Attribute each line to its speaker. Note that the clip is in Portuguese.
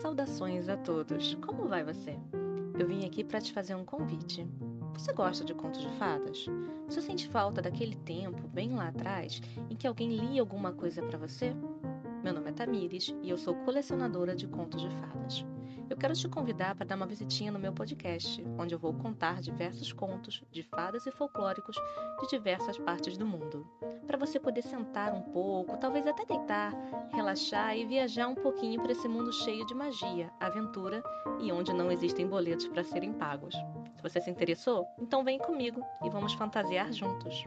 Speaker 1: Saudações a todos! Como vai você? Eu vim aqui para te fazer um convite. Você gosta de contos de fadas? Você sente falta daquele tempo, bem lá atrás, em que alguém lia alguma coisa para você? Meu nome é Tamires e eu sou colecionadora de contos de fadas. Eu quero te convidar para dar uma visitinha no meu podcast, onde eu vou contar diversos contos de fadas e folclóricos de diversas partes do mundo. Você poder sentar um pouco, talvez até deitar, relaxar e viajar um pouquinho para esse mundo cheio de magia, aventura e onde não existem boletos para serem pagos. Se você se interessou, então vem comigo e vamos fantasiar juntos.